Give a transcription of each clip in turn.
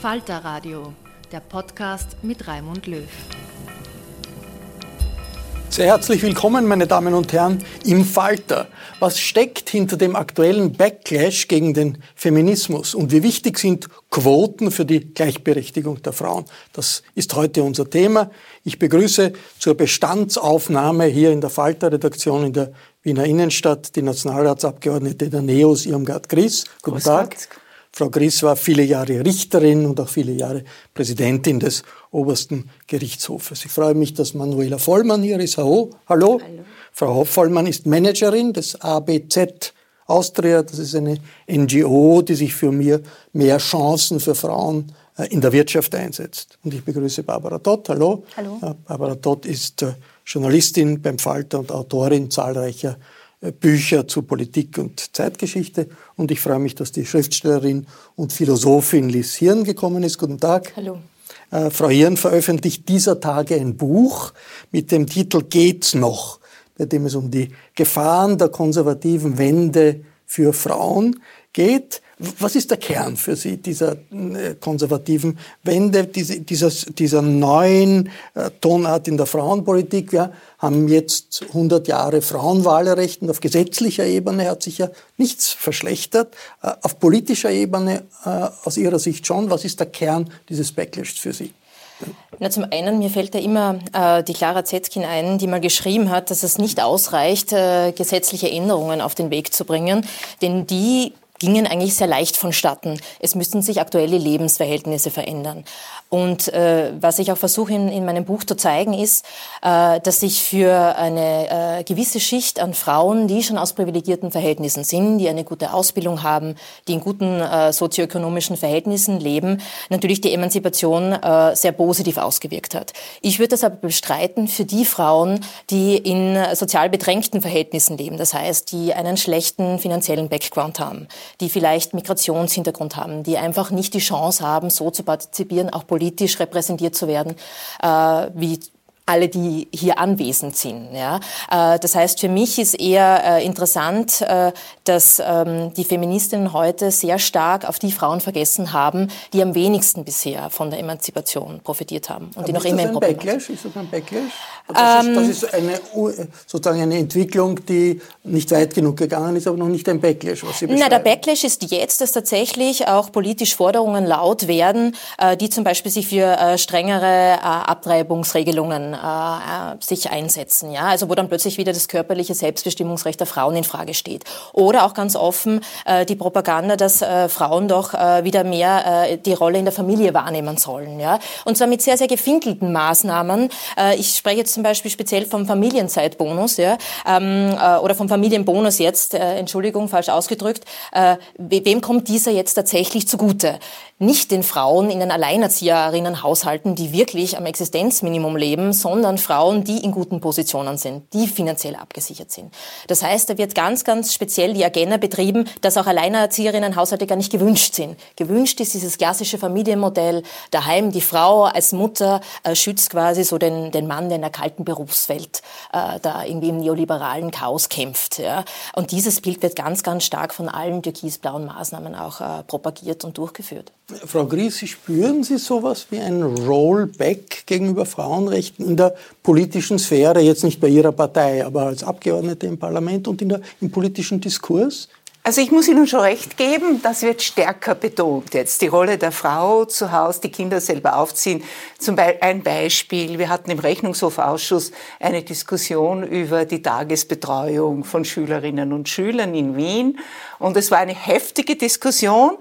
Falter Radio, der Podcast mit Raimund Löw. Sehr herzlich willkommen, meine Damen und Herren, im Falter. Was steckt hinter dem aktuellen Backlash gegen den Feminismus und wie wichtig sind Quoten für die Gleichberechtigung der Frauen? Das ist heute unser Thema. Ich begrüße zur Bestandsaufnahme hier in der Falter-Redaktion in der Wiener Innenstadt die Nationalratsabgeordnete der NEOS, Irmgard Gries. Guten Tag. Gott. Frau Gries war viele Jahre Richterin und auch viele Jahre Präsidentin des obersten Gerichtshofes. Ich freue mich, dass Manuela Vollmann hier ist. Hallo. Hallo. Hallo. Frau Vollmann ist Managerin des ABZ Austria. Das ist eine NGO, die sich für mehr, mehr Chancen für Frauen äh, in der Wirtschaft einsetzt. Und ich begrüße Barbara Dott. Hallo. Hallo. Äh, Barbara Dott ist äh, Journalistin beim Falter und Autorin zahlreicher Bücher zu Politik und Zeitgeschichte. Und ich freue mich, dass die Schriftstellerin und Philosophin Liz Hirn gekommen ist. Guten Tag. Hallo. Äh, Frau Hirn veröffentlicht dieser Tage ein Buch mit dem Titel Geht's noch, bei dem es um die Gefahren der konservativen Wende für Frauen geht. Was ist der Kern für Sie dieser äh, konservativen Wende, dieser, dieser neuen äh, Tonart in der Frauenpolitik? Wir haben jetzt 100 Jahre Frauenwahlrecht und auf gesetzlicher Ebene hat sich ja nichts verschlechtert. Äh, auf politischer Ebene aus Ihrer Sicht schon. Was ist der Kern dieses Backlash für Sie? Na, zum einen, mir fällt da immer äh, die Clara Zetkin ein, die mal geschrieben hat, dass es nicht ausreicht, äh, gesetzliche Änderungen auf den Weg zu bringen, denn die gingen eigentlich sehr leicht vonstatten. Es müssten sich aktuelle Lebensverhältnisse verändern. Und äh, was ich auch versuche in, in meinem Buch zu zeigen, ist, äh, dass sich für eine äh, gewisse Schicht an Frauen, die schon aus privilegierten Verhältnissen sind, die eine gute Ausbildung haben, die in guten äh, sozioökonomischen Verhältnissen leben, natürlich die Emanzipation äh, sehr positiv ausgewirkt hat. Ich würde das aber bestreiten für die Frauen, die in sozial bedrängten Verhältnissen leben, das heißt, die einen schlechten finanziellen Background haben, die vielleicht Migrationshintergrund haben, die einfach nicht die Chance haben, so zu partizipieren, auch politisch repräsentiert zu werden, äh, wie alle, die hier anwesend sind. Ja. Äh, das heißt, für mich ist eher äh, interessant, äh, dass ähm, die Feministinnen heute sehr stark auf die Frauen vergessen haben, die am wenigsten bisher von der Emanzipation profitiert haben und Aber die noch immer ein Backlash? Ist das ein Backlash? Das, ähm, ist, das ist eine, sozusagen eine Entwicklung, die nicht weit genug gegangen ist, aber noch nicht ein Backlash, was Sie beschreiben. Na, der Backlash ist jetzt, dass tatsächlich auch politisch Forderungen laut werden, die zum Beispiel sich für strengere Abtreibungsregelungen äh, sich einsetzen, ja, also wo dann plötzlich wieder das körperliche Selbstbestimmungsrecht der Frauen in Frage steht. Oder auch ganz offen äh, die Propaganda, dass äh, Frauen doch äh, wieder mehr äh, die Rolle in der Familie wahrnehmen sollen, ja, und zwar mit sehr sehr gefinkelten Maßnahmen. Äh, ich spreche jetzt zum Beispiel speziell vom Familienzeitbonus, ja, ähm, äh, oder vom Familienbonus jetzt, äh, Entschuldigung, falsch ausgedrückt. Äh, wem kommt dieser jetzt tatsächlich zugute? Nicht den Frauen in den Alleinerzieherinnenhaushalten, die wirklich am Existenzminimum leben, sondern Frauen, die in guten Positionen sind, die finanziell abgesichert sind. Das heißt, da wird ganz, ganz speziell die Agenda betrieben, dass auch Alleinerzieherinnenhaushalte gar nicht gewünscht sind. Gewünscht ist dieses klassische Familienmodell, daheim die Frau als Mutter äh, schützt quasi so den, den Mann, der in der kalten Berufswelt äh, da irgendwie im neoliberalen Chaos kämpft. Ja. Und dieses Bild wird ganz, ganz stark von allen türkisblauen Maßnahmen auch äh, propagiert und durchgeführt. Frau Gries, spüren Sie sowas wie ein Rollback gegenüber Frauenrechten in der politischen Sphäre, jetzt nicht bei Ihrer Partei, aber als Abgeordnete im Parlament und in der, im politischen Diskurs? Also ich muss Ihnen schon recht geben, das wird stärker betont jetzt. Die Rolle der Frau zu Hause, die Kinder selber aufziehen. Zum Beispiel ein Beispiel, wir hatten im Rechnungshofausschuss eine Diskussion über die Tagesbetreuung von Schülerinnen und Schülern in Wien. Und es war eine heftige Diskussion,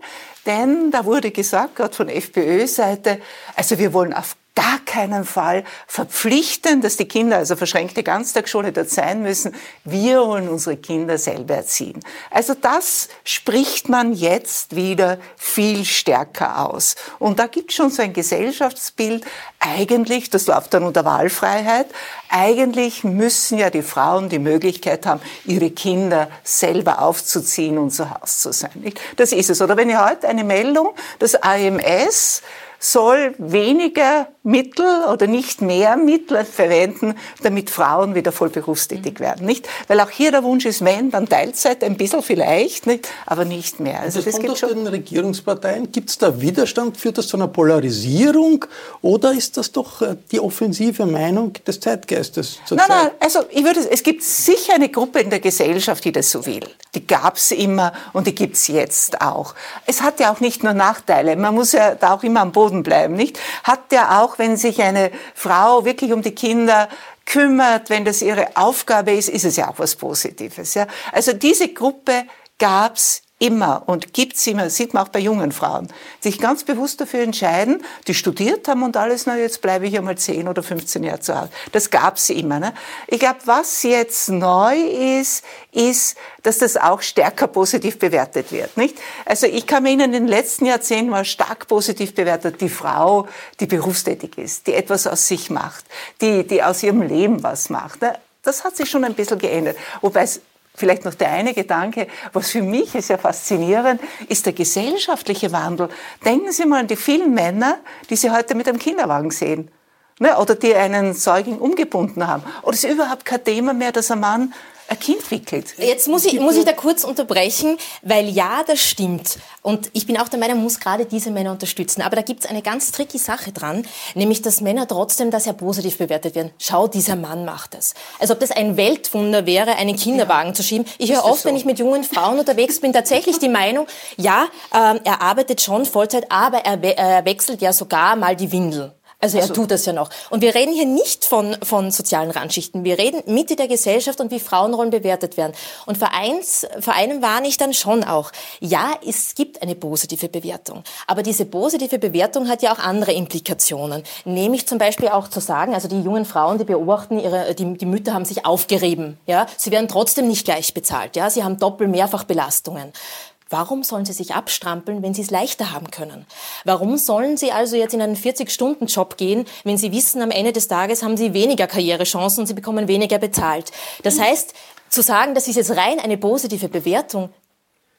denn da wurde gesagt, gerade von FPÖ-Seite, also wir wollen auf gar keinen Fall verpflichten, dass die Kinder, also verschränkte Ganztagsschule dort sein müssen. Wir wollen unsere Kinder selber erziehen. Also das spricht man jetzt wieder viel stärker aus. Und da gibt es schon so ein Gesellschaftsbild. Eigentlich, das läuft dann unter Wahlfreiheit, eigentlich müssen ja die Frauen die Möglichkeit haben, ihre Kinder selber aufzuziehen und zu Hause zu sein. Das ist es. Oder wenn ihr heute eine Meldung, das AMS soll weniger Mittel oder nicht mehr Mittel verwenden, damit Frauen wieder voll berufstätig werden, nicht? Weil auch hier der Wunsch ist, wenn, dann Teilzeit ein bisschen vielleicht, nicht? aber nicht mehr. Also das, das kommt aus schon. den Regierungsparteien. Gibt es da Widerstand? Führt das zu einer Polarisierung? Oder ist das doch äh, die offensive Meinung des Zeitgeistes Nein, Zeit? nein, also ich würde, es gibt sicher eine Gruppe in der Gesellschaft, die das so will. Die gab es immer und die gibt es jetzt auch. Es hat ja auch nicht nur Nachteile. Man muss ja da auch immer am Boden bleiben, nicht? Hat ja auch wenn sich eine Frau wirklich um die Kinder kümmert, wenn das ihre Aufgabe ist, ist es ja auch was Positives. Ja? Also diese Gruppe gab's immer und gibt's immer, sieht man auch bei jungen Frauen, sich ganz bewusst dafür entscheiden, die studiert haben und alles, na jetzt bleibe ich einmal 10 oder 15 Jahre zu Hause. Das gab's immer. Ne? Ich glaube, was jetzt neu ist, ist, dass das auch stärker positiv bewertet wird. Nicht? Also ich kann mir in den letzten Jahrzehnten mal stark positiv bewertet, die Frau, die berufstätig ist, die etwas aus sich macht, die, die aus ihrem Leben was macht. Ne? Das hat sich schon ein bisschen geändert. Wobei es Vielleicht noch der eine Gedanke, was für mich ist ja faszinierend, ist der gesellschaftliche Wandel. Denken Sie mal an die vielen Männer, die Sie heute mit einem Kinderwagen sehen. Ne, oder die einen Säugling umgebunden haben. Oder es ist überhaupt kein Thema mehr, dass ein Mann ein Kind wickelt. Jetzt muss ich, muss ich da kurz unterbrechen, weil ja, das stimmt. Und ich bin auch der Meinung, man muss gerade diese Männer unterstützen. Aber da gibt es eine ganz tricky Sache dran, nämlich dass Männer trotzdem da sehr positiv bewertet werden. Schau, dieser Mann macht es. Als ob das ein Weltwunder wäre, einen Kinderwagen ja. zu schieben. Ich höre oft, so? wenn ich mit jungen Frauen unterwegs bin, tatsächlich die Meinung, ja, ähm, er arbeitet schon Vollzeit, aber er, we er wechselt ja sogar mal die Windel. Also er also, tut das ja noch. Und wir reden hier nicht von, von sozialen Randschichten. Wir reden Mitte der Gesellschaft und wie Frauenrollen bewertet werden. Und vor, eins, vor einem warne ich dann schon auch. Ja, es gibt eine positive Bewertung. Aber diese positive Bewertung hat ja auch andere Implikationen. Nämlich zum Beispiel auch zu sagen, also die jungen Frauen, die beobachten, ihre, die, die Mütter haben sich aufgerieben. Ja? Sie werden trotzdem nicht gleich bezahlt. Ja? Sie haben Doppel-Mehrfach-Belastungen. Warum sollen sie sich abstrampeln, wenn sie es leichter haben können? Warum sollen sie also jetzt in einen 40-Stunden-Job gehen, wenn sie wissen, am Ende des Tages haben sie weniger Karrierechancen und sie bekommen weniger bezahlt? Das heißt, zu sagen, das ist jetzt rein eine positive Bewertung,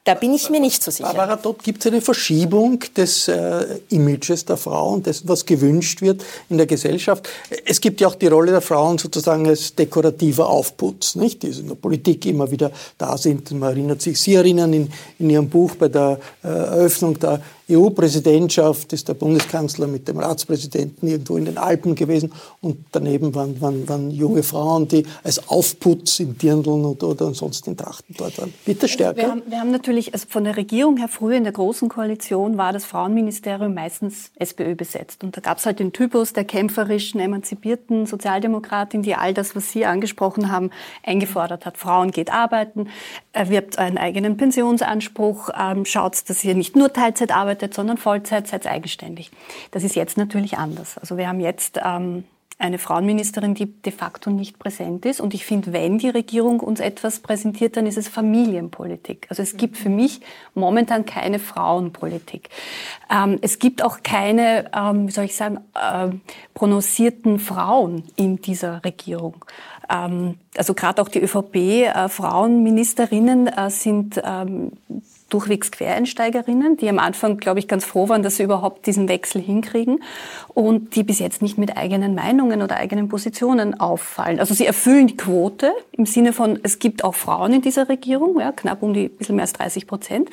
da bin ich mir nicht so sicher. Aber dort gibt es eine Verschiebung des äh, Images der Frau und dessen, was gewünscht wird in der Gesellschaft. Es gibt ja auch die Rolle der Frauen sozusagen als dekorativer Aufputz, nicht? die in der Politik immer wieder da sind. Man erinnert sich, Sie erinnern in, in Ihrem Buch bei der äh, Eröffnung der EU-Präsidentschaft ist der Bundeskanzler mit dem Ratspräsidenten irgendwo in den Alpen gewesen und daneben waren, waren, waren junge Frauen, die als Aufputz in Dirndln oder, oder ansonsten in Trachten dort waren. Bitte stärker. Wir haben, wir haben natürlich, also von der Regierung her früher in der Großen Koalition war das Frauenministerium meistens SPÖ besetzt. Und da gab es halt den Typus der kämpferischen, emanzipierten Sozialdemokratin, die all das, was Sie angesprochen haben, eingefordert hat. Frauen geht arbeiten, erwirbt einen eigenen Pensionsanspruch, ähm, schaut, dass ihr nicht nur Teilzeit arbeitet, sondern Vollzeit, seid eigenständig. Das ist jetzt natürlich anders. Also wir haben jetzt ähm, eine Frauenministerin, die de facto nicht präsent ist. Und ich finde, wenn die Regierung uns etwas präsentiert, dann ist es Familienpolitik. Also es gibt für mich momentan keine Frauenpolitik. Ähm, es gibt auch keine, ähm, wie soll ich sagen, äh, prononcierten Frauen in dieser Regierung. Ähm, also gerade auch die ÖVP-Frauenministerinnen äh, äh, sind ähm, durchwegs Quereinsteigerinnen, die am Anfang, glaube ich, ganz froh waren, dass sie überhaupt diesen Wechsel hinkriegen und die bis jetzt nicht mit eigenen Meinungen oder eigenen Positionen auffallen. Also sie erfüllen die Quote im Sinne von, es gibt auch Frauen in dieser Regierung, ja, knapp um die ein bisschen mehr als 30 Prozent,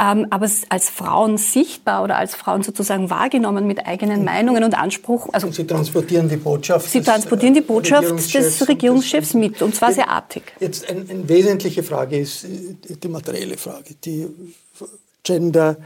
ähm, aber als Frauen sichtbar oder als Frauen sozusagen wahrgenommen mit eigenen Meinungen und Anspruch. Also und sie transportieren die Botschaft. Sie transportieren die Botschaft Regierungschefs des Regierungschefs mit und zwar sehr artig. Jetzt eine ein wesentliche Frage ist die materielle Frage. Die Gender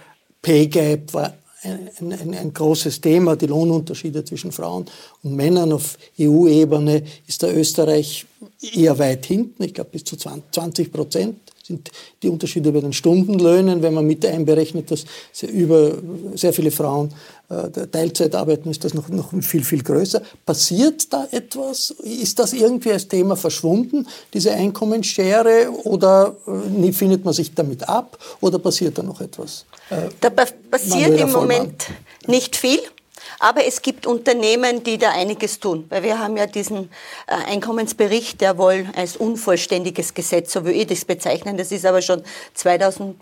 Pay Gap war ein, ein, ein, großes Thema. Die Lohnunterschiede zwischen Frauen und Männern auf EU-Ebene ist da Österreich eher weit hinten. Ich glaube, bis zu 20 Prozent sind die Unterschiede bei den Stundenlöhnen, wenn man mit einberechnet, dass sehr, über, sehr viele Frauen äh, Teilzeit arbeiten, ist das noch, noch viel, viel größer. Passiert da etwas? Ist das irgendwie als Thema verschwunden, diese Einkommensschere, oder äh, findet man sich damit ab, oder passiert da noch etwas? Äh, da passiert im Moment nicht viel. Aber es gibt Unternehmen, die da einiges tun. Weil wir haben ja diesen äh, Einkommensbericht, der wohl als unvollständiges Gesetz, so würde ich das bezeichnen. Das ist aber schon 2011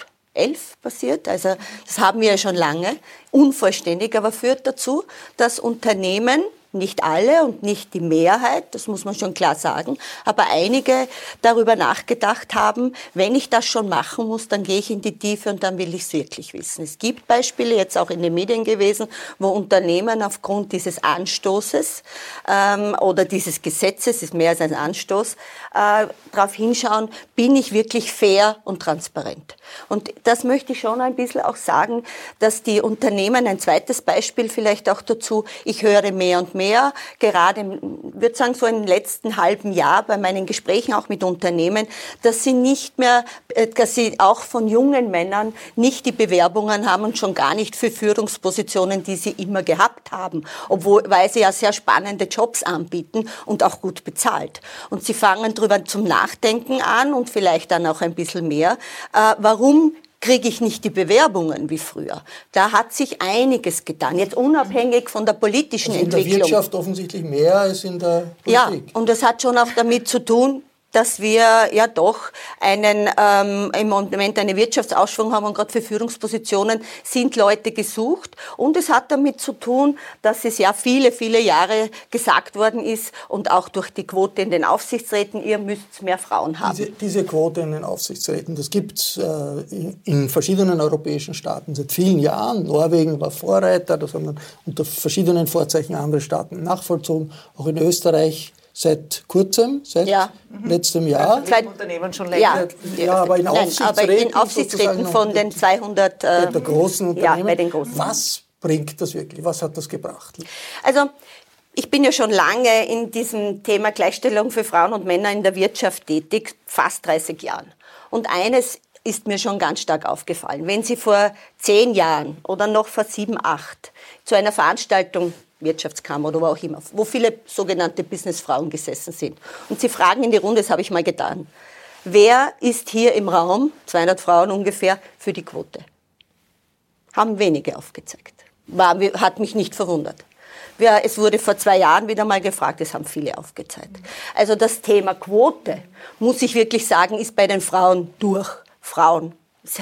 passiert. Also das haben wir ja schon lange. Unvollständig, aber führt dazu, dass Unternehmen nicht alle und nicht die Mehrheit, das muss man schon klar sagen, aber einige darüber nachgedacht haben, wenn ich das schon machen muss, dann gehe ich in die Tiefe und dann will ich es wirklich wissen. Es gibt Beispiele, jetzt auch in den Medien gewesen, wo Unternehmen aufgrund dieses Anstoßes ähm, oder dieses Gesetzes, ist mehr als ein Anstoß, äh, darauf hinschauen, bin ich wirklich fair und transparent. Und das möchte ich schon ein bisschen auch sagen, dass die Unternehmen, ein zweites Beispiel vielleicht auch dazu, ich höre mehr und mehr, mehr, gerade, würde sagen, so im letzten halben Jahr bei meinen Gesprächen auch mit Unternehmen, dass sie nicht mehr, äh, dass sie auch von jungen Männern nicht die Bewerbungen haben und schon gar nicht für Führungspositionen, die sie immer gehabt haben, obwohl, weil sie ja sehr spannende Jobs anbieten und auch gut bezahlt. Und sie fangen darüber zum Nachdenken an und vielleicht dann auch ein bisschen mehr, äh, warum kriege ich nicht die Bewerbungen wie früher. Da hat sich einiges getan, jetzt unabhängig von der politischen also in Entwicklung. In der Wirtschaft offensichtlich mehr als in der Politik. Ja, und das hat schon auch damit zu tun, dass wir ja doch einen ähm, im Moment eine Wirtschaftsausschwung haben und gerade für Führungspositionen sind Leute gesucht. Und es hat damit zu tun, dass es ja viele, viele Jahre gesagt worden ist und auch durch die Quote in den Aufsichtsräten, ihr müsst mehr Frauen haben. Diese, diese Quote in den Aufsichtsräten, das gibt es äh, in verschiedenen europäischen Staaten seit vielen Jahren. Norwegen war Vorreiter, das haben dann unter verschiedenen Vorzeichen andere Staaten nachvollzogen. Auch in Österreich Seit kurzem, seit ja. letztem Jahr. Also seit Unternehmen schon länger. Ja, ja aber in Aufsichtsräten, Nein, aber in Aufsichtsräten von den 200 äh, der großen Unternehmen. Ja, bei den großen. Was bringt das wirklich? Was hat das gebracht? Also ich bin ja schon lange in diesem Thema Gleichstellung für Frauen und Männer in der Wirtschaft tätig, fast 30 Jahren. Und eines ist mir schon ganz stark aufgefallen. Wenn Sie vor zehn Jahren oder noch vor sieben, acht zu einer Veranstaltung Wirtschaftskammer oder wo auch immer, wo viele sogenannte Businessfrauen gesessen sind. Und sie fragen in die Runde, das habe ich mal getan, wer ist hier im Raum, 200 Frauen ungefähr, für die Quote? Haben wenige aufgezeigt. War, hat mich nicht verwundert. Es wurde vor zwei Jahren wieder mal gefragt, es haben viele aufgezeigt. Also das Thema Quote, muss ich wirklich sagen, ist bei den Frauen durch. Frauen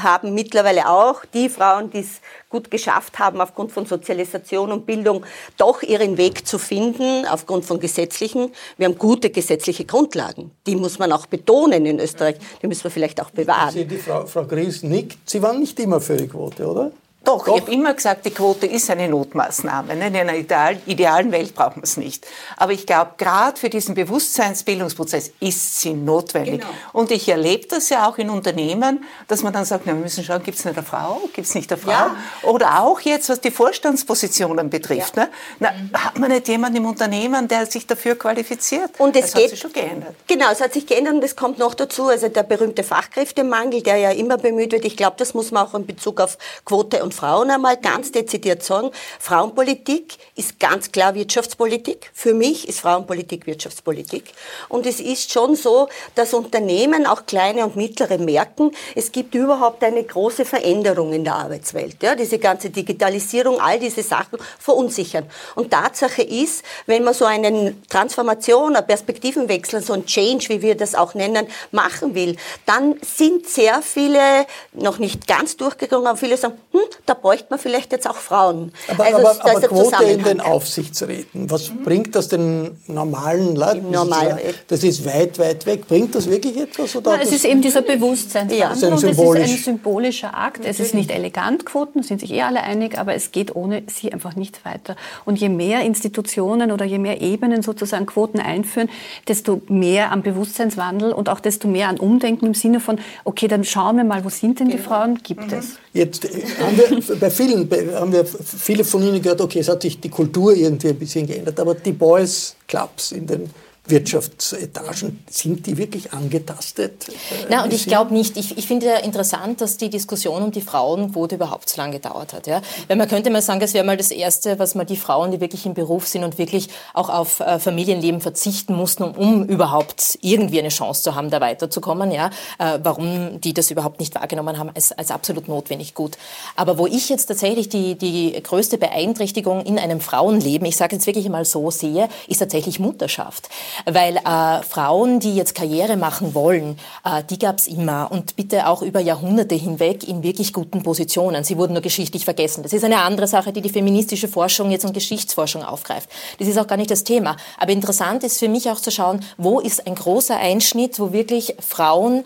haben mittlerweile auch die Frauen, die es gut geschafft haben, aufgrund von Sozialisation und Bildung doch ihren Weg zu finden, aufgrund von gesetzlichen. Wir haben gute gesetzliche Grundlagen. Die muss man auch betonen in Österreich. Die müssen wir vielleicht auch bewahren. Sie, die Frau, Frau Gries nickt. Sie waren nicht immer für die Quote, oder? Doch, Doch, ich habe immer gesagt, die Quote ist eine Notmaßnahme. In einer idealen Welt braucht man es nicht. Aber ich glaube, gerade für diesen Bewusstseinsbildungsprozess ist sie notwendig. Genau. Und ich erlebe das ja auch in Unternehmen, dass man dann sagt, na, wir müssen schauen, gibt es nicht eine Frau, gibt es nicht eine Frau? Ja. Oder auch jetzt, was die Vorstandspositionen betrifft. Ja. Ne? Na, hat man nicht jemanden im Unternehmen, der sich dafür qualifiziert? Und es das geht, hat sich schon geändert. Genau, es hat sich geändert und es kommt noch dazu, also der berühmte Fachkräftemangel, der ja immer bemüht wird. Ich glaube, das muss man auch in Bezug auf Quote und und Frauen einmal ganz dezidiert sagen, Frauenpolitik ist ganz klar Wirtschaftspolitik. Für mich ist Frauenpolitik Wirtschaftspolitik. Und es ist schon so, dass Unternehmen, auch kleine und mittlere, merken, es gibt überhaupt eine große Veränderung in der Arbeitswelt. Ja, diese ganze Digitalisierung, all diese Sachen verunsichern. Und Tatsache ist, wenn man so eine Transformation, einen Perspektivenwechsel, so ein Change, wie wir das auch nennen, machen will, dann sind sehr viele noch nicht ganz durchgegangen, aber viele sagen, hm, da bräuchte man vielleicht jetzt auch Frauen. Aber, also, aber, aber Quote in den Aufsichtsräten, was mhm. bringt das den normalen Leuten? Normal. Das ist weit, weit weg. Bringt das wirklich etwas? Oder Nein, es ist eben dieser Bewusstseinswandel es ist ein symbolischer Akt. Es ist nicht elegant, Quoten, sind sich eh alle einig, aber es geht ohne sie einfach nicht weiter. Und je mehr Institutionen oder je mehr Ebenen sozusagen Quoten einführen, desto mehr am Bewusstseinswandel und auch desto mehr an Umdenken im Sinne von, okay, dann schauen wir mal, wo sind denn die genau. Frauen, gibt mhm. es. Jetzt äh, haben wir bei vielen haben wir viele von Ihnen gehört, okay, es hat sich die Kultur irgendwie ein bisschen geändert, aber die Boys Clubs in den Wirtschaftsetagen, sind die wirklich angetastet? Na, und ich glaube nicht. Ich, ich finde ja interessant, dass die Diskussion um die Frauenquote überhaupt so lange gedauert hat. Ja? Weil man könnte mal sagen, das wäre mal das Erste, was mal die Frauen, die wirklich im Beruf sind und wirklich auch auf äh, Familienleben verzichten mussten, um, um, überhaupt irgendwie eine Chance zu haben, da weiterzukommen. Ja? Äh, warum die das überhaupt nicht wahrgenommen haben, als, als absolut notwendig gut. Aber wo ich jetzt tatsächlich die, die größte Beeinträchtigung in einem Frauenleben, ich sage jetzt wirklich mal so, sehe, ist tatsächlich Mutterschaft. Weil äh, Frauen, die jetzt Karriere machen wollen, äh, die gab es immer und bitte auch über Jahrhunderte hinweg in wirklich guten Positionen. Sie wurden nur geschichtlich vergessen. Das ist eine andere Sache, die die feministische Forschung jetzt und Geschichtsforschung aufgreift. Das ist auch gar nicht das Thema. Aber interessant ist für mich auch zu schauen, wo ist ein großer Einschnitt, wo wirklich Frauen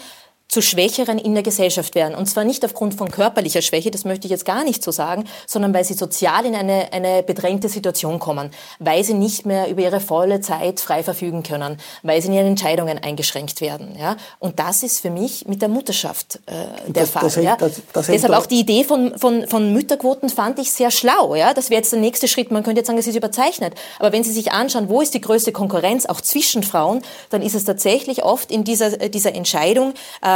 zu Schwächeren in der Gesellschaft werden. Und zwar nicht aufgrund von körperlicher Schwäche, das möchte ich jetzt gar nicht so sagen, sondern weil sie sozial in eine, eine bedrängte Situation kommen, weil sie nicht mehr über ihre volle Zeit frei verfügen können, weil sie in ihren Entscheidungen eingeschränkt werden. Ja? Und das ist für mich mit der Mutterschaft äh, der das, Fall. Das ja? das Deshalb auch die Idee von, von, von Mütterquoten fand ich sehr schlau. Ja? Das wäre jetzt der nächste Schritt. Man könnte jetzt sagen, es ist überzeichnet. Aber wenn Sie sich anschauen, wo ist die größte Konkurrenz auch zwischen Frauen, dann ist es tatsächlich oft in dieser, dieser Entscheidung, äh,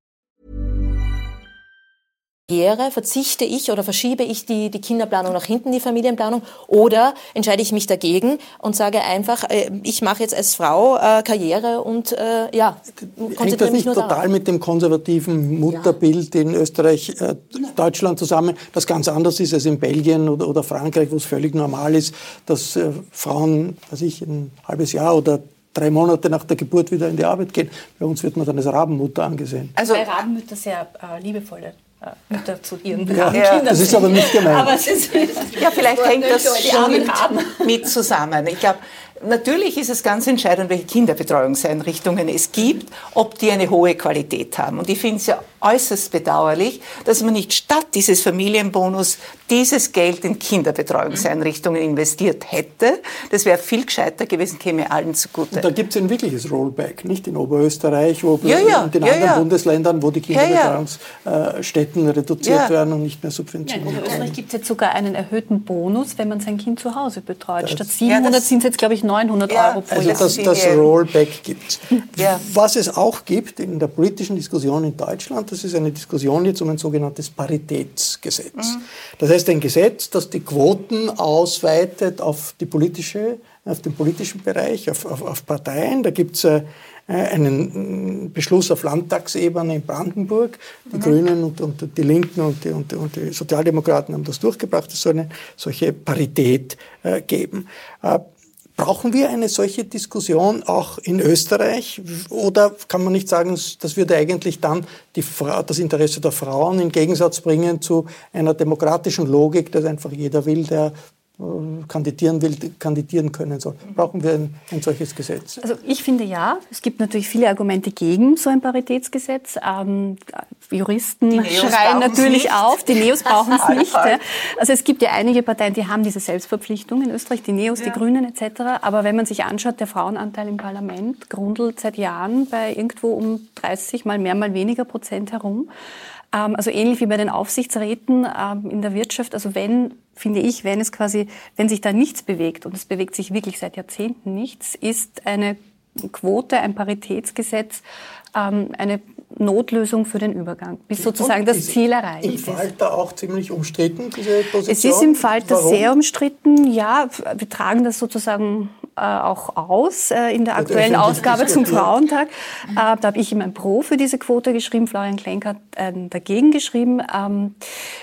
Verzichte ich oder verschiebe ich die, die Kinderplanung nach hinten, die Familienplanung, oder entscheide ich mich dagegen und sage einfach, äh, ich mache jetzt als Frau äh, Karriere und äh, ja, Hängt das nicht total darauf. mit dem konservativen Mutterbild ja. in Österreich, äh, Deutschland zusammen, das ganz anders ist als in Belgien oder, oder Frankreich, wo es völlig normal ist, dass äh, Frauen, weiß ich, ein halbes Jahr oder drei Monate nach der Geburt wieder in die Arbeit gehen. Bei uns wird man dann als Rabenmutter angesehen. Also Bei Rabenmütter sehr äh, liebevolle äh, Mütter zu ihren ja, Kindern. Das ist aber nicht gemeint. Aber ist, ja, vielleicht hängt das schon mit, mit zusammen. Ich glaube, Natürlich ist es ganz entscheidend, welche Kinderbetreuungseinrichtungen es gibt, ob die eine hohe Qualität haben. Und ich finde es ja äußerst bedauerlich, dass man nicht statt dieses Familienbonus dieses Geld in Kinderbetreuungseinrichtungen investiert hätte. Das wäre viel gescheiter gewesen, käme allen zugute. Und da gibt es ein wirkliches Rollback, nicht in Oberösterreich, wo ja, ja, in den ja, anderen Bundesländern, wo die Kinderbetreuungsstätten reduziert werden und nicht mehr subventioniert werden. in Oberösterreich gibt es jetzt sogar einen erhöhten Bonus, wenn man sein Kind zu Hause betreut. Das Statt 700 sind es jetzt, glaube ich, 900 Euro pro also Jahr. Also dass das Rollback gibt. Was es auch gibt in der politischen Diskussion in Deutschland, das ist eine Diskussion jetzt um ein sogenanntes Paritätsgesetz. Mhm. Das heißt ein Gesetz, das die Quoten ausweitet auf, die politische, auf den politischen Bereich, auf, auf, auf Parteien. Da gibt es äh, äh, einen Beschluss auf Landtagsebene in Brandenburg. Die mhm. Grünen und, und, die Linken und die, und, und die, Sozialdemokraten haben das durchgebracht. Es soll eine solche Parität äh, geben. Äh, Brauchen wir eine solche Diskussion auch in Österreich? Oder kann man nicht sagen, das würde eigentlich dann die, das Interesse der Frauen in Gegensatz bringen zu einer demokratischen Logik, dass einfach jeder will, der kandidieren will, kandidieren können soll. Brauchen wir ein, ein, solches Gesetz? Also ich finde ja. Es gibt natürlich viele Argumente gegen so ein Paritätsgesetz. Ähm, Juristen schreien natürlich nicht. auf, die Neos brauchen es nicht. Ja. Also es gibt ja einige Parteien, die haben diese Selbstverpflichtung in Österreich, die Neos, ja. die Grünen etc. Aber wenn man sich anschaut, der Frauenanteil im Parlament grundelt seit Jahren bei irgendwo um 30, mal mehr, mal weniger Prozent herum. Ähm, also ähnlich wie bei den Aufsichtsräten ähm, in der Wirtschaft. Also wenn, finde ich, wenn es quasi, wenn sich da nichts bewegt, und es bewegt sich wirklich seit Jahrzehnten nichts, ist eine Quote, ein Paritätsgesetz, ähm, eine Notlösung für den Übergang, bis sozusagen das Ziel erreicht ist. Im Falter auch ziemlich umstritten, diese Position? Es ist im Falter Warum? sehr umstritten, ja. Wir tragen das sozusagen äh, auch aus äh, in der aktuellen Ausgabe zum Frauentag. Äh, da habe ich ihm ein Pro für diese Quote geschrieben, Florian Klenk hat äh, dagegen geschrieben. Ähm,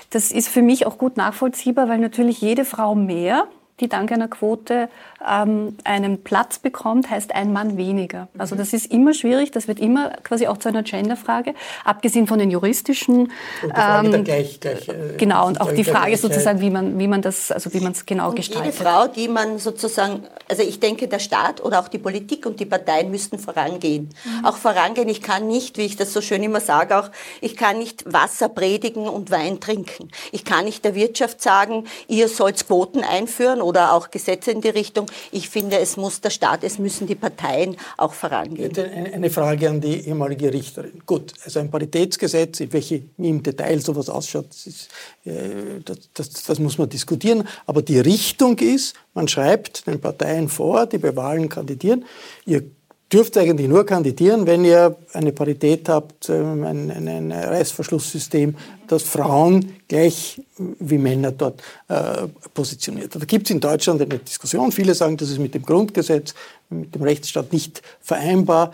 das ist für mich auch gut nachvollziehbar, weil natürlich jede Frau mehr die dank einer Quote ähm, einen Platz bekommt, heißt ein Mann weniger. Also das ist immer schwierig, das wird immer quasi auch zu einer Genderfrage, abgesehen von den juristischen. Und die Frage ähm, der gleich, gleich, äh, genau, und auch die Frage sozusagen, wie man, wie man das, also wie man es genau und gestaltet. Jede Frau, die man sozusagen, also ich denke, der Staat oder auch die Politik und die Parteien müssten vorangehen. Mhm. Auch vorangehen. Ich kann nicht, wie ich das so schön immer sage, auch, ich kann nicht Wasser predigen und Wein trinken. Ich kann nicht der Wirtschaft sagen, ihr sollt Quoten einführen oder auch Gesetze in die Richtung. Ich finde, es muss der Staat, es müssen die Parteien auch vorangehen. Eine Frage an die ehemalige Richterin. Gut, also ein Paritätsgesetz, welche, im Detail sowas ausschaut, das, ist, äh, das, das, das muss man diskutieren. Aber die Richtung ist, man schreibt den Parteien vor, die bei Wahlen kandidieren, ihr dürft eigentlich nur kandidieren, wenn ihr eine Parität habt, ähm, ein, ein, ein Reißverschlusssystem, das Frauen gleich wie Männer dort äh, positioniert. Da gibt es in Deutschland eine Diskussion. Viele sagen, das ist mit dem Grundgesetz, mit dem Rechtsstaat nicht vereinbar.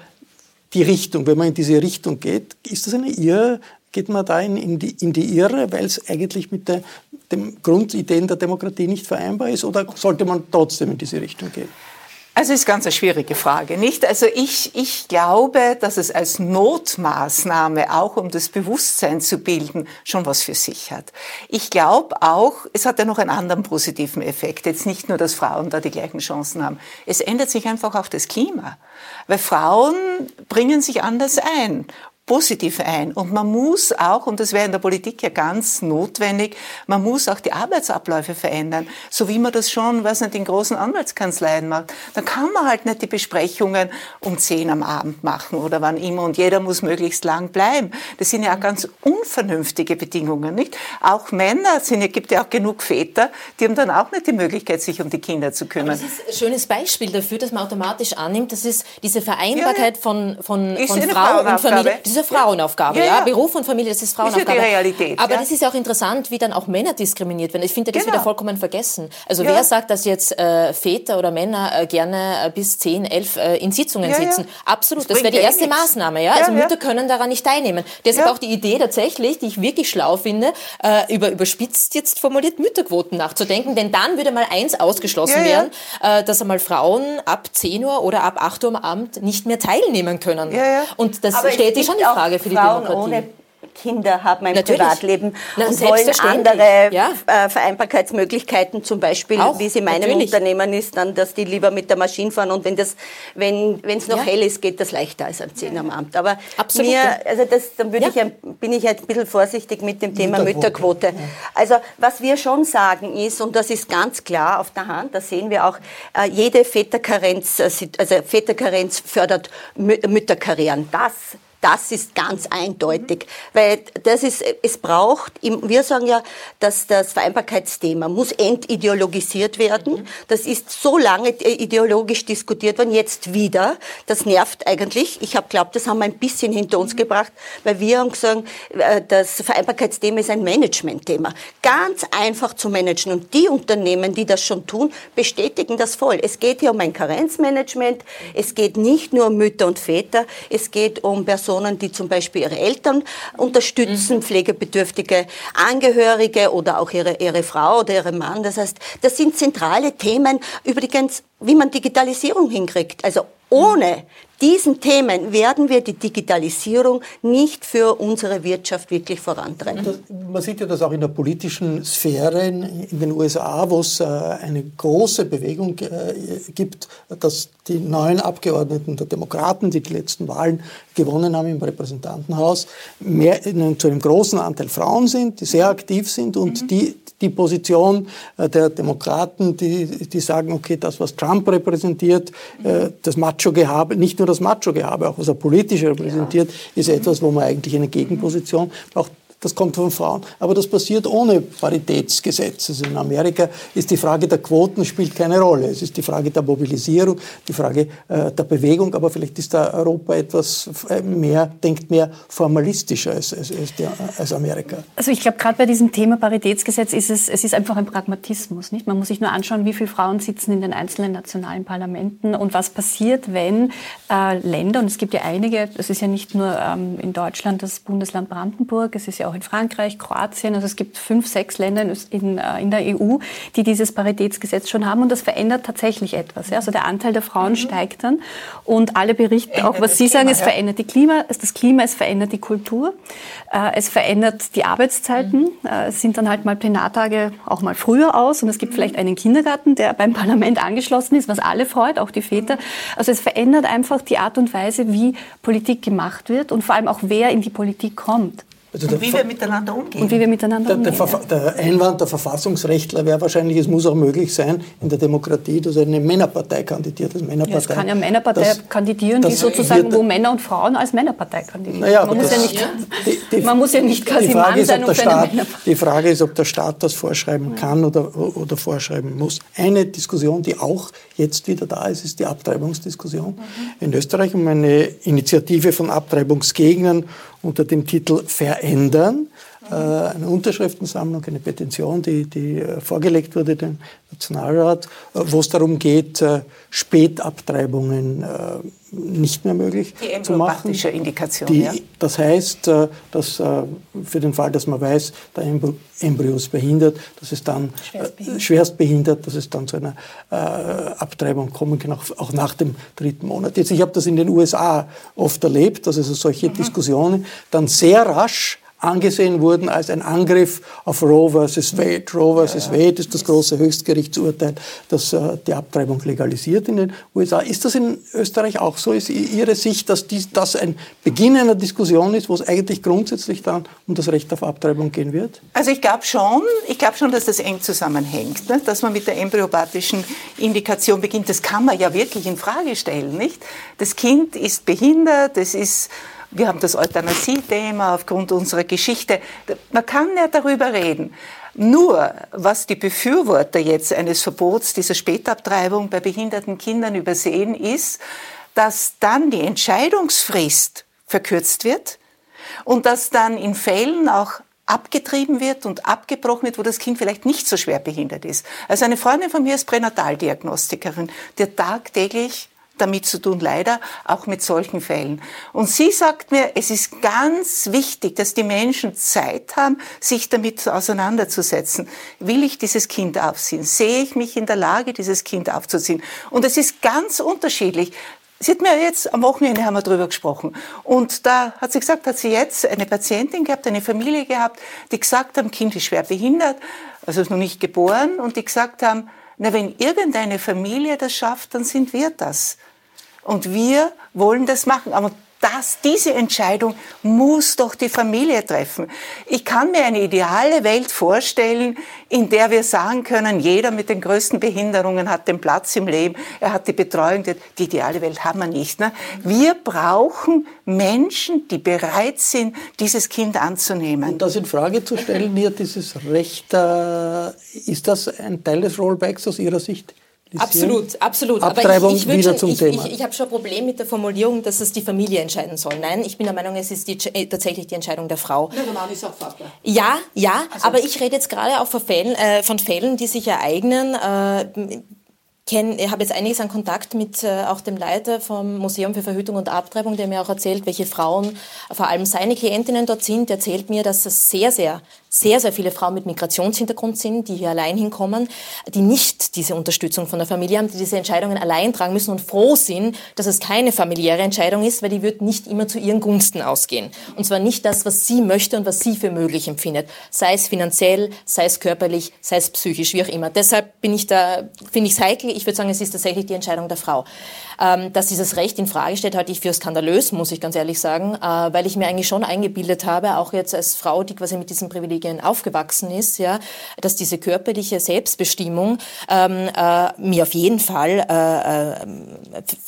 Die Richtung, wenn man in diese Richtung geht, ist das eine Irre? Geht man da in, in, die, in die Irre, weil es eigentlich mit den Grundideen der Demokratie nicht vereinbar ist? Oder sollte man trotzdem in diese Richtung gehen? Also ist ganz eine schwierige Frage, nicht? Also ich, ich glaube, dass es als Notmaßnahme, auch um das Bewusstsein zu bilden, schon was für sich hat. Ich glaube auch, es hat ja noch einen anderen positiven Effekt. Jetzt nicht nur, dass Frauen da die gleichen Chancen haben. Es ändert sich einfach auch das Klima. Weil Frauen bringen sich anders ein positiv ein. Und man muss auch, und das wäre in der Politik ja ganz notwendig, man muss auch die Arbeitsabläufe verändern, so wie man das schon, weiß nicht, in großen Anwaltskanzleien macht. Dann kann man halt nicht die Besprechungen um zehn am Abend machen oder wann immer und jeder muss möglichst lang bleiben. Das sind ja auch ganz unvernünftige Bedingungen, nicht? Auch Männer sind ja, gibt ja auch genug Väter, die haben dann auch nicht die Möglichkeit, sich um die Kinder zu kümmern. Aber das ist ein schönes Beispiel dafür, dass man automatisch annimmt, das ist diese Vereinbarkeit ja, von, von, von Frau und Familie ist eine Frauenaufgabe, ja, ja. Beruf und Familie, das ist Frauenaufgabe. Ist ja die Realität. Aber ja. das ist ja auch interessant, wie dann auch Männer diskriminiert werden. Ich finde das genau. wieder vollkommen vergessen. Also wer sagt, dass jetzt äh, Väter oder Männer äh, gerne äh, bis 10, 11 äh, in Sitzungen sitzen? Absolut, das, das wäre die erste nichts. Maßnahme. Ja? also Mütter können daran nicht teilnehmen. Deshalb auch die Idee tatsächlich, die ich wirklich schlau finde, äh, über überspitzt jetzt formuliert Mütterquoten nachzudenken, denn dann würde mal eins ausgeschlossen werden, äh, dass einmal Frauen ab 10 Uhr oder ab 8 Uhr am Abend nicht mehr teilnehmen können. Und das Aber sich schon Frage für die Frauen Demokratie. ohne Kinder haben ein Natürlich. Privatleben Na, und wollen andere ja. Äh, Vereinbarkeitsmöglichkeiten, zum Beispiel, Auch, wie sie in meinem natürlich. Unternehmen ist, dann, dass die lieber mit der Maschine fahren und wenn das, wenn es noch ja. hell ist, geht das leichter als am 10 am Abend. Aber Absolut. mir, also das, dann würde ja. ich, bin ich ein bisschen vorsichtig mit dem Thema Mütterquote. Mütterquote. Also was wir schon sagen ist, und das ist ganz klar auf der Hand, da sehen wir auch, äh, jede Väterkarenz, also Väterkarenz fördert Mütterkarrieren. Das Das ist ganz eindeutig, weil das ist, es braucht, wir sagen ja, dass das Vereinbarkeitsthema muss entideologisiert werden. Das ist so lange ideologisch diskutiert worden, jetzt wieder. Das nervt eigentlich. Ich habe glaubt, das haben wir ein bisschen hinter uns gebracht, weil wir haben gesagt, äh, das Vereinbarkeitsthema ist ein Managementthema. Ganz einfach zu managen. Und die Unternehmen, die das schon tun, bestätigen das voll. Es geht hier um ein Karenzmanagement. Es geht nicht nur um Mütter und Väter. Es geht um Personen, die zum Beispiel ihre Eltern unterstützen, mhm. pflegebedürftige Angehörige oder auch ihre, ihre Frau oder ihre Mann. Das heißt, das sind zentrale Themen, übrigens, wie man Digitalisierung hinkriegt. Also ohne diesen Themen werden wir die Digitalisierung nicht für unsere Wirtschaft wirklich vorantreiben. Man sieht ja das auch in der politischen Sphäre in, in den USA, wo es äh, eine große Bewegung äh, gibt, dass die neuen Abgeordneten der Demokraten, die die letzten Wahlen gewonnen haben im Repräsentantenhaus, mehr, zu einem großen Anteil Frauen sind, die sehr aktiv sind und mhm. die die Position äh, der Demokraten, die, die sagen, okay, das, was Trump repräsentiert, äh, das Macho-Gehabe, nicht nur das Macho-Gehabe, auch was er politisch repräsentiert, ist etwas, wo man eigentlich eine Gegenposition braucht das kommt von Frauen. Aber das passiert ohne Paritätsgesetz. Also in Amerika ist die Frage der Quoten spielt keine Rolle. Es ist die Frage der Mobilisierung, die Frage äh, der Bewegung. Aber vielleicht ist da Europa etwas äh, mehr, denkt mehr formalistischer als, als, als, der, als Amerika. Also ich glaube, gerade bei diesem Thema Paritätsgesetz ist es, es ist einfach ein Pragmatismus. Nicht? Man muss sich nur anschauen, wie viele Frauen sitzen in den einzelnen nationalen Parlamenten und was passiert, wenn äh, Länder, und es gibt ja einige, es ist ja nicht nur ähm, in Deutschland das Bundesland Brandenburg, es ist ja auch in Frankreich, Kroatien. Also es gibt fünf, sechs Länder in, äh, in, der EU, die dieses Paritätsgesetz schon haben und das verändert tatsächlich etwas. Ja? Also der Anteil der Frauen mhm. steigt dann und alle berichten auch, was Sie Klima, sagen, es ja. verändert die Klima, das Klima, es verändert die Kultur, äh, es verändert die Arbeitszeiten. Mhm. Äh, es sind dann halt mal Plenartage auch mal früher aus und es gibt mhm. vielleicht einen Kindergarten, der beim Parlament angeschlossen ist, was alle freut, auch die Väter. Also es verändert einfach die Art und Weise, wie Politik gemacht wird und vor allem auch wer in die Politik kommt. Also und wie wir miteinander umgehen. Und wie wir miteinander der, umgehen. Der, der Einwand der Verfassungsrechtler wäre wahrscheinlich, es muss auch möglich sein in der Demokratie, dass eine Männerpartei kandidiert. Das Männerpartei, ja, es kann ja Männerpartei das, kandidieren, die sozusagen, wo Männer und Frauen als Männerpartei kandidieren. Naja, man, muss ja nicht, die, die, man muss ja nicht quasi Mann ist, sein, um Staat, Die Frage ist, ob der Staat das vorschreiben kann oder, oder vorschreiben muss. Eine Diskussion, die auch jetzt wieder da ist, ist die Abtreibungsdiskussion. Mhm. In Österreich um eine Initiative von Abtreibungsgegnern unter dem Titel Verändern. Äh, eine Unterschriftensammlung, eine Petition, die, die äh, vorgelegt wurde dem Nationalrat, äh, wo es darum geht, Spätabtreibungen nicht mehr möglich die zu machen. Indikation, die, ja. Das heißt, dass für den Fall, dass man weiß, der Embryo ist behindert, dass es dann schwerst schwerst behindert dass es dann zu einer Abtreibung kommen kann, auch, nach dem dritten Monat. Jetzt, ich habe das in den USA oft erlebt, dass also solche mhm. Diskussionen dann sehr rasch angesehen wurden als ein Angriff auf Roe versus Wade. Roe versus Wade ist das große Höchstgerichtsurteil, das äh, die Abtreibung legalisiert in den USA. Ist das in Österreich auch so? Ist Ihre Sicht, dass dies, das ein Beginn einer Diskussion ist, wo es eigentlich grundsätzlich dann um das Recht auf Abtreibung gehen wird? Also ich glaube schon, ich glaube schon, dass das eng zusammenhängt, ne? dass man mit der embryopathischen Indikation beginnt. Das kann man ja wirklich in Frage stellen, nicht? Das Kind ist behindert, es ist wir haben das Euthanasie-Thema aufgrund unserer Geschichte. Man kann ja darüber reden. Nur, was die Befürworter jetzt eines Verbots dieser Spätabtreibung bei behinderten Kindern übersehen, ist, dass dann die Entscheidungsfrist verkürzt wird und dass dann in Fällen auch abgetrieben wird und abgebrochen wird, wo das Kind vielleicht nicht so schwer behindert ist. Also eine Freundin von mir ist Pränataldiagnostikerin, die tagtäglich damit zu tun, leider auch mit solchen Fällen. Und sie sagt mir, es ist ganz wichtig, dass die Menschen Zeit haben, sich damit auseinanderzusetzen. Will ich dieses Kind aufziehen? Sehe ich mich in der Lage, dieses Kind aufzuziehen? Und es ist ganz unterschiedlich. Sie hat mir jetzt am Wochenende haben wir drüber gesprochen. Und da hat sie gesagt, hat sie jetzt eine Patientin gehabt, eine Familie gehabt, die gesagt haben, Kind ist schwer behindert, also ist noch nicht geboren, und die gesagt haben, na, wenn irgendeine Familie das schafft, dann sind wir das. Und wir wollen das machen. Aber das, diese Entscheidung muss doch die Familie treffen. Ich kann mir eine ideale Welt vorstellen, in der wir sagen können, jeder mit den größten Behinderungen hat den Platz im Leben, er hat die Betreuung. Die ideale Welt haben wir nicht. Ne? Wir brauchen Menschen, die bereit sind, dieses Kind anzunehmen. Und das in Frage zu stellen, hier dieses Recht, äh, ist das ein Teil des Rollbacks aus Ihrer Sicht? Absolut, absolut. Abtreibung Aber ich, ich wieder schon, zum ich, Thema. Ich, ich habe schon ein Problem mit der Formulierung, dass es die Familie entscheiden soll. Nein, ich bin der Meinung, es ist die, äh, tatsächlich die Entscheidung der Frau. Na, der Mann ist auch Vater. Ja, ja, aber ich rede jetzt gerade auch von Fällen, äh, von Fällen, die sich ereignen. Äh, ich habe jetzt einiges an Kontakt mit äh, auch dem Leiter vom Museum für Verhütung und Abtreibung, der mir auch erzählt, welche Frauen, vor allem seine Klientinnen dort sind. Der erzählt mir, dass es sehr, sehr sehr, sehr viele Frauen mit Migrationshintergrund sind, die hier allein hinkommen, die nicht diese Unterstützung von der Familie haben, die diese Entscheidungen allein tragen müssen und froh sind, dass es keine familiäre Entscheidung ist, weil die wird nicht immer zu ihren Gunsten ausgehen. Und zwar nicht das, was sie möchte und was sie für möglich empfindet. Sei es finanziell, sei es körperlich, sei es psychisch, wie auch immer. Deshalb bin ich da, finde ich es heikel. Ich würde sagen, es ist tatsächlich die Entscheidung der Frau. Ähm, dass dieses Recht in Frage steht, halte ich für skandalös, muss ich ganz ehrlich sagen, äh, weil ich mir eigentlich schon eingebildet habe, auch jetzt als Frau, die quasi mit diesen Privilegien aufgewachsen ist, ja, dass diese körperliche Selbstbestimmung ähm, äh, mir auf jeden Fall äh, äh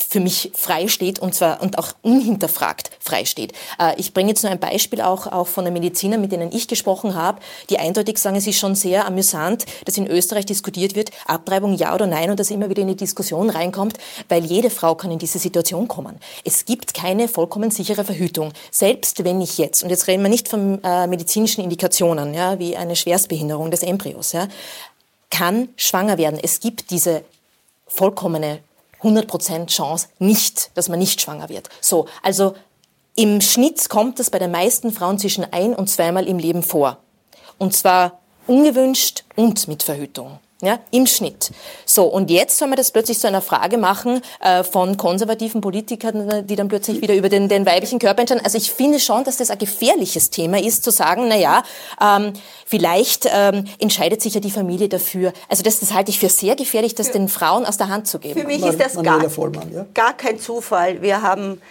für mich frei steht und zwar und auch unhinterfragt frei steht. Äh, ich bringe jetzt nur ein Beispiel auch, auch von den Medizinern, mit denen ich gesprochen habe, die eindeutig sagen, es ist schon sehr amüsant, dass in Österreich diskutiert wird, Abtreibung ja oder nein und dass immer wieder in die Diskussion reinkommt, weil jede Frau kann in diese Situation kommen. Es gibt keine vollkommen sichere Verhütung. Selbst wenn ich jetzt, und jetzt reden wir nicht von äh, medizinischen Indikationen, ja, wie eine Schwerstbehinderung des Embryos, ja, kann schwanger werden. Es gibt diese vollkommene 100% Chance nicht, dass man nicht schwanger wird. So, also im Schnitt kommt es bei den meisten Frauen zwischen ein und zweimal im Leben vor. Und zwar ungewünscht und mit Verhütung. Ja, im Schnitt. So, und jetzt soll man das plötzlich zu einer Frage machen äh, von konservativen Politikern, die dann plötzlich wieder über den, den weiblichen Körper entscheiden. Also ich finde schon, dass das ein gefährliches Thema ist, zu sagen, na ja, ähm, vielleicht ähm, entscheidet sich ja die Familie dafür. Also das, das halte ich für sehr gefährlich, das den Frauen aus der Hand zu geben. Für mich ist das gar, gar kein Zufall. Wir haben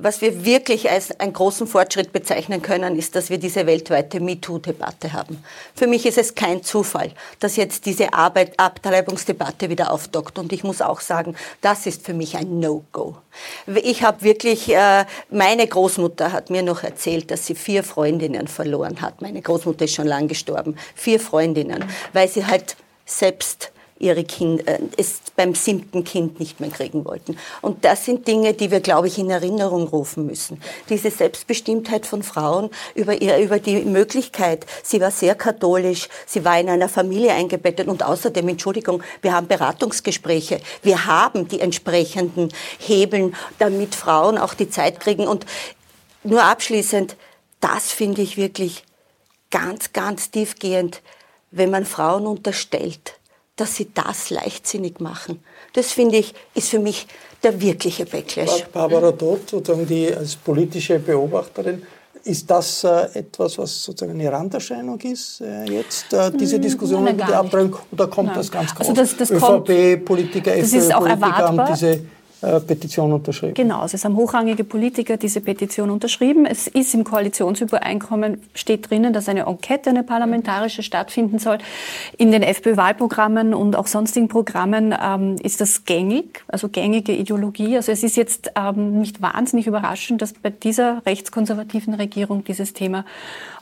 was wir wirklich als einen großen Fortschritt bezeichnen können, ist, dass wir diese weltweite MeToo-Debatte haben. Für mich ist es kein Zufall, dass jetzt diese Arbeit, Abtreibungsdebatte wieder aufdockt. Und ich muss auch sagen, das ist für mich ein No-Go. Ich habe wirklich, äh, meine Großmutter hat mir noch erzählt, dass sie vier Freundinnen verloren hat. Meine Großmutter ist schon lang gestorben. Vier Freundinnen, weil sie halt selbst ihre Kinder, äh, es beim siebten Kind nicht mehr kriegen wollten. Und das sind Dinge, die wir, glaube ich, in Erinnerung rufen müssen. Diese Selbstbestimmtheit von Frauen über, ihr, über die Möglichkeit, sie war sehr katholisch, sie war in einer Familie eingebettet und außerdem, Entschuldigung, wir haben Beratungsgespräche, wir haben die entsprechenden Hebeln, damit Frauen auch die Zeit kriegen. Und nur abschließend, das finde ich wirklich ganz, ganz tiefgehend, wenn man Frauen unterstellt, dass sie das leichtsinnig machen. Das finde ich, ist für mich der wirkliche Backlash. Barbara Todt, sozusagen die als politische Beobachterin, ist das äh, etwas, was sozusagen eine Randerscheinung ist äh, jetzt, äh, diese hm, Diskussion über die Abtreibung, oder kommt Nein. das ganz groß? Also das, das ÖVP-Politiker, FPÖ-Politiker haben diese Petition unterschrieben. Genau, es haben hochrangige Politiker diese Petition unterschrieben. Es ist im Koalitionsübereinkommen, steht drinnen, dass eine Enquete, eine parlamentarische stattfinden soll. In den FPÖ-Wahlprogrammen und auch sonstigen Programmen ähm, ist das gängig, also gängige Ideologie. Also es ist jetzt ähm, nicht wahnsinnig überraschend, dass bei dieser rechtskonservativen Regierung dieses Thema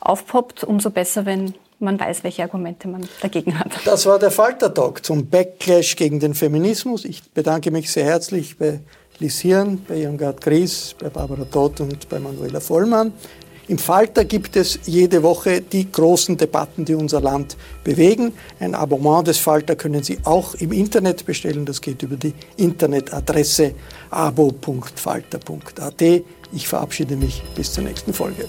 aufpoppt. Umso besser, wenn man weiß, welche Argumente man dagegen hat. Das war der Falter-Talk zum Backlash gegen den Feminismus. Ich bedanke mich sehr herzlich bei Lies Hirn, bei Irmgard Gries, bei Barbara Todt und bei Manuela Vollmann. Im Falter gibt es jede Woche die großen Debatten, die unser Land bewegen. Ein Abonnement des Falter können Sie auch im Internet bestellen. Das geht über die Internetadresse abo.falter.at. Ich verabschiede mich bis zur nächsten Folge.